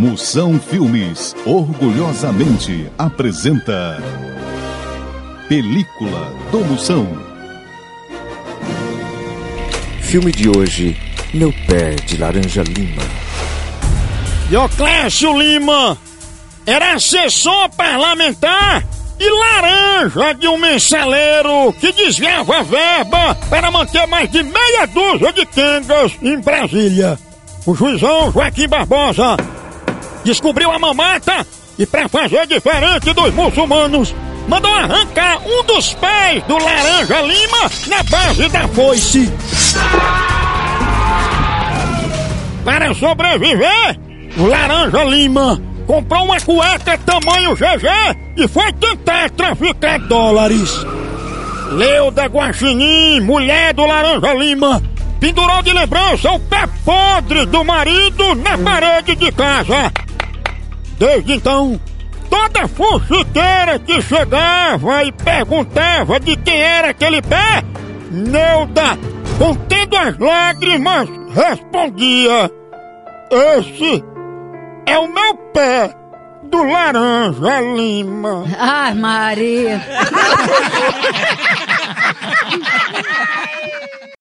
Moção Filmes orgulhosamente apresenta Película do Moção. Filme de hoje, Meu Pé de Laranja Lima. Dioclésio Lima era assessor parlamentar e laranja de um mensaleiro que desviava verba para manter mais de meia dúzia de quengas em Brasília. O juizão Joaquim Barbosa descobriu a mamata e, para fazer diferente dos muçulmanos, mandou arrancar um dos pés do Laranja Lima na base da foice. Para sobreviver, o Laranja Lima comprou uma cueca tamanho GG e foi tentar traficar dólares. Leuda Guaxinim, mulher do Laranja Lima, pendurou de lembrança o pé podre do marido na parede de casa. Desde então, toda fuxiqueira que chegava e perguntava de quem era aquele pé, Neuda, contendo as lágrimas, respondia: Esse é o meu pé do Laranja Lima. Ai, Maria.